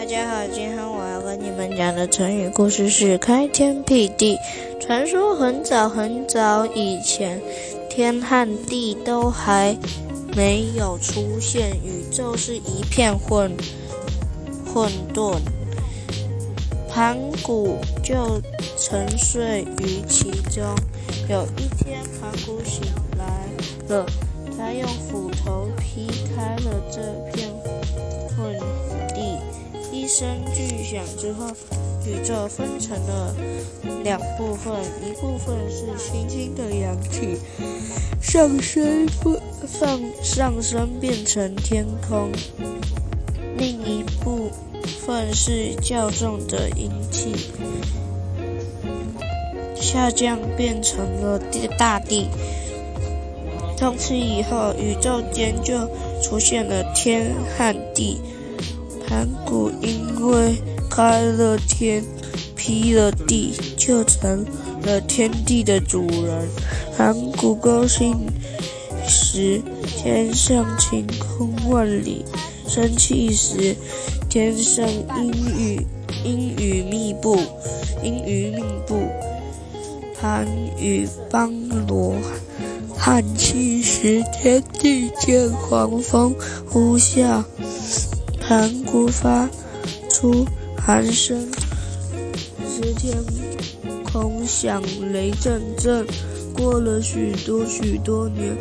大家好，今天我要跟你们讲的成语故事是“开天辟地”。传说很早很早以前，天和地都还没有出现，宇宙是一片混混沌，盘古就沉睡于其中。有一天，盘古醒来了，他用斧头劈开声巨响之后，宇宙分成了两部分，一部分是轻轻的阳气上升，放上升变成天空；另一部分是较重的阴气下降变成了地大地。从此以后，宇宙间就出现了天和地。盘古因为开了天，劈了地，就成了天地的主人。盘古高兴时，天上晴空万里；生气时，天上阴雨阴雨密布。阴雨密布，盘古帮罗汉气时，天地间狂风呼啸。盘古发出喊声，时天空响雷阵阵。过了许多许多年，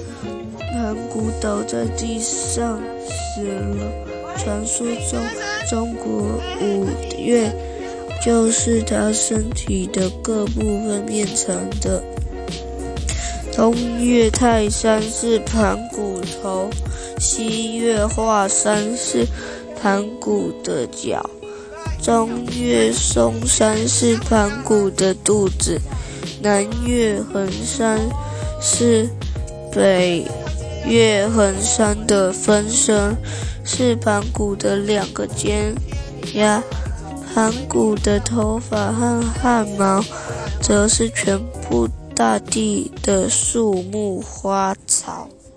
盘古倒在地上死了。传说中，中国五岳就是他身体的各部分变成的。东岳泰山是盘古头，西岳华山是。盘古的脚，中岳嵩山是盘古的肚子，南岳衡山是北岳衡山的分身，是盘古的两个肩胛。盘古的头发和汗毛，则是全部大地的树木花草。